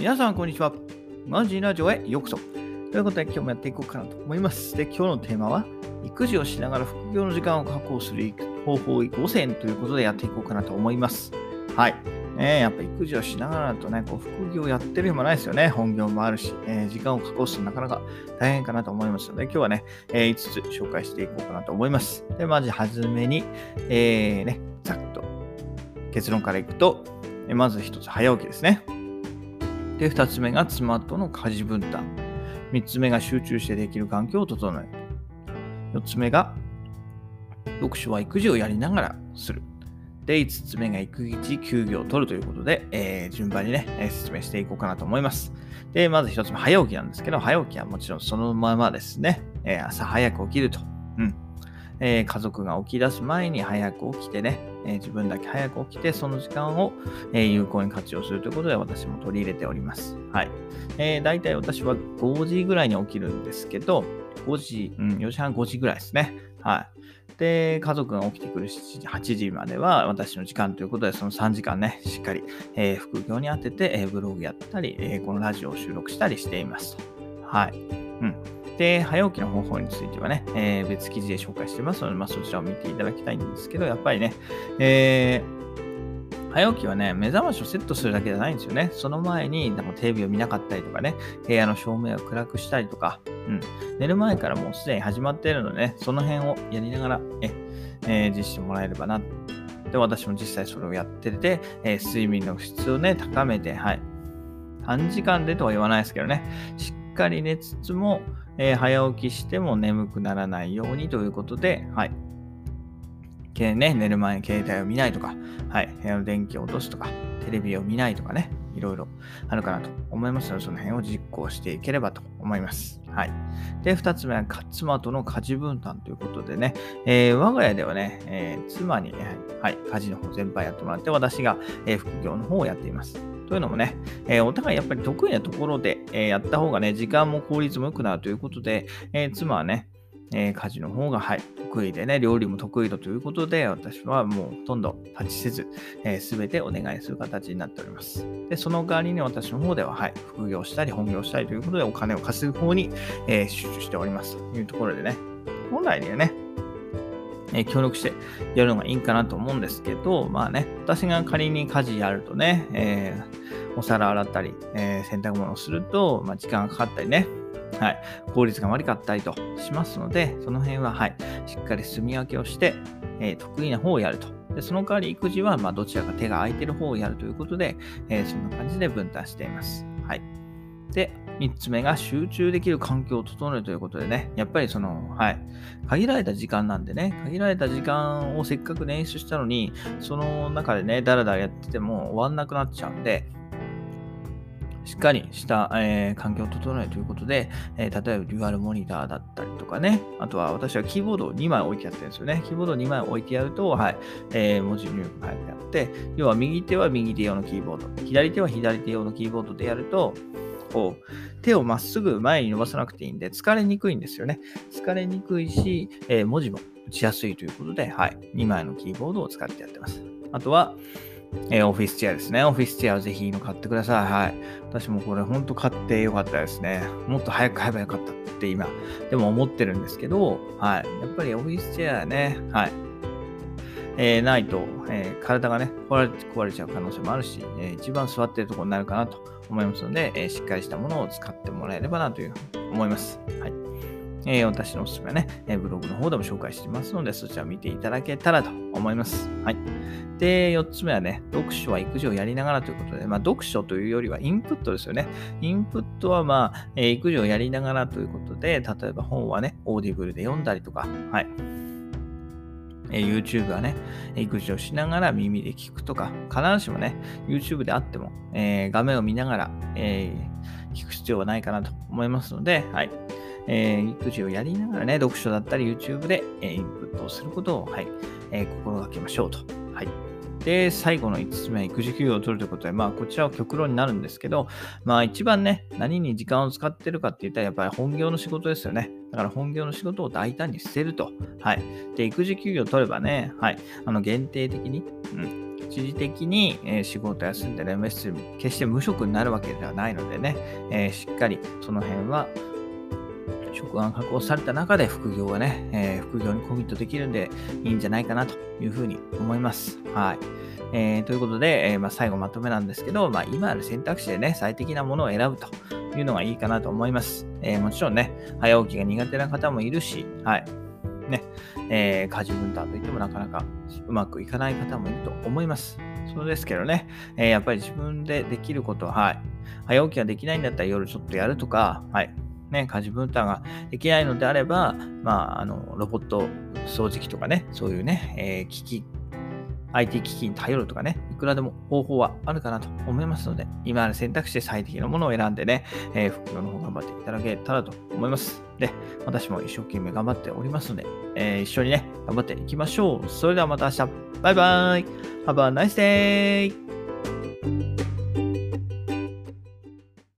皆さん、こんにちは。マジラジオへようこそ。ということで、今日もやっていこうかなと思います。で、今日のテーマは、育児をしながら副業の時間を確保する方法5選ということでやっていこうかなと思います。はい。ね、やっぱ育児をしながらだとね、こう副業やってる暇ないですよね。本業もあるし、えー、時間を確保するのなかなか大変かなと思いますので、今日はね、えー、5つ紹介していこうかなと思います。で、まずはじめに、えー、ね、ざっと結論からいくと、えまず1つ早起きですね。で、2つ目が妻との家事分担。3つ目が集中してできる環境を整える。4つ目が読書は育児をやりながらする。で、5つ目が育児休業を取るということで、えー、順番にね、説明していこうかなと思います。で、まず1つ目、早起きなんですけど、早起きはもちろんそのままですね、えー、朝早く起きると。うん。えー、家族が起き出す前に早く起きてね、えー、自分だけ早く起きて、その時間を、え、有効に活用するということで私も取り入れております。はい。えー、大体私は5時ぐらいに起きるんですけど、5時、うん、4時半、5時ぐらいですね。はい。で、家族が起きてくる7時、8時までは私の時間ということで、その3時間ね、しっかり、えー、副業に当てて、えー、ブログやったり、えー、このラジオを収録したりしています。はい。うん。で、早起きの方法についてはね、えー、別記事で紹介してますので、まあ、そちらを見ていただきたいんですけど、やっぱりね、えー早起きはね、目覚ましをセットするだけじゃないんですよね。その前に、でもテレビを見なかったりとかね、部屋の照明を暗くしたりとか、うん、寝る前からもうすでに始まっているのでね、その辺をやりながら、え、えー、実施してもらえればな。で、私も実際それをやってて、えー、睡眠の質をね、高めて、はい。短時間でとは言わないですけどね、しっかり寝つつも、えー、早起きしても眠くならないようにということで、はい。ね、寝る前に携帯を見ないとか、はい、部屋の電気を落とすとか、テレビを見ないとかね、いろいろあるかなと思いますので、その辺を実行していければと思います。はい。で、二つ目は、妻との家事分担ということでね、えー、我が家ではね、えー、妻に、はい、家事の方全般やってもらって、私が、えー、副業の方をやっています。というのもね、えー、お互いやっぱり得意なところで、えー、やった方がね、時間も効率も良くなるということで、えー、妻はね、えー、家事の方が、はい、得意でね、料理も得意だということで、私はもうほとんど立ちせず、す、え、べ、てお願いする形になっております。で、その代わりに私の方では、はい、副業したり、本業したりということで、お金を稼ぐ方に、えー、集中しておりますというところでね、本来でね、え協力してやるのがいいかなと思うんですけど、まあね、私が仮に家事やるとね、えー、お皿洗ったり、えー、洗濯物をすると、まあ、時間がかかったりね、はい、効率が悪かったりとしますので、その辺は、はい、しっかり住み分けをして、えー、得意な方をやると。でその代わり育児は、まあ、どちらか手が空いてる方をやるということで、え、そんな感じで分担しています。はい。で、3つ目が集中できる環境を整えるということでね、やっぱりその、はい、限られた時間なんでね、限られた時間をせっかく練習したのに、その中でね、だらだらやってても終わんなくなっちゃうんで、しっかりした、えー、環境を整えるということで、えー、例えばデュアルモニターだったりとかね、あとは私はキーボードを2枚置いてやってるんですよね。キーボードを2枚置いてやると、はい、えー、文字入力早くやって、要は右手は右手用のキーボード、左手は左手用のキーボードでやると、こう、手をまっすぐ前に伸ばさなくていいんで、疲れにくいんですよね。疲れにくいし、えー、文字も打ちやすいということで、はい、2枚のキーボードを使ってやってます。あとは、えー、オフィスチェアですね。オフィスチェアをぜひいいの買ってください。はい。私もこれほんと買ってよかったですね。もっと早く買えばよかったって今、でも思ってるんですけど、はい。やっぱりオフィスチェアね、はい。えー、ないと、えー、体がね壊れ、ちゃう可能性もあるし、えー、一番座ってるところになるかなと思いますので、えしっかりしたものを使ってもらえればなというふうに思います。はい。え、私のおすすめはね、えブログの方でも紹介していますので、そちらを見ていただけたらと思います。はい。で、4つ目はね、読書は育児をやりながらということで、まあ、読書というよりはインプットですよね。インプットは、まあ、え、育児をやりながらということで、例えば本はね、オーディブルで読んだりとか、はい。え、YouTube はね、育児をしながら耳で聞くとか、必ずしもね、YouTube であっても、えー、画面を見ながら、えー、聞く必要はないかなと思いますので、はい。えー、育児をやりながらね、読書だったり YouTube で、えー、インプットをすることを、はい、えー、心がけましょうと。はい。で、最後の5つ目育児休業を取るということで、まあ、こちらは極論になるんですけど、まあ、一番ね、何に時間を使ってるかって言ったら、やっぱり本業の仕事ですよね。だから本業の仕事を大胆に捨てると。はい。で、育児休業を取ればね、はい。あの、限定的に、うん。一時的に、えー、仕事休んでね、決して無職になるわけではないのでね、えー、しっかりその辺は職が確保された中で副業はね、えー、副業にコミットできるんでいいんじゃないかなというふうに思います。はい。えー、ということで、えー、まあ、最後まとめなんですけど、まあ、今ある選択肢でね、最適なものを選ぶというのがいいかなと思います。え、もちろんね、早起きが苦手な方もいるし、はい。ね、え、家事分担といってもなかなかうまくいかない方もいると思います。そうですけどね、え、やっぱり自分でできることは、はい。早起きができないんだったら夜ちょっとやるとか、はい。ね、家事分担ができないのであれば、まあ、あの、ロボット掃除機とかね、そういうね、えー、機器 IT 機器に頼るとかね、いくらでも方法はあるかなと思いますので、今ある選択肢で最適なものを選んでね、えー、副業の方頑張っていただけたらと思います。で、私も一生懸命頑張っておりますので、えー、一緒にね、頑張っていきましょう。それではまた明日。バイバイ。Have a nice day!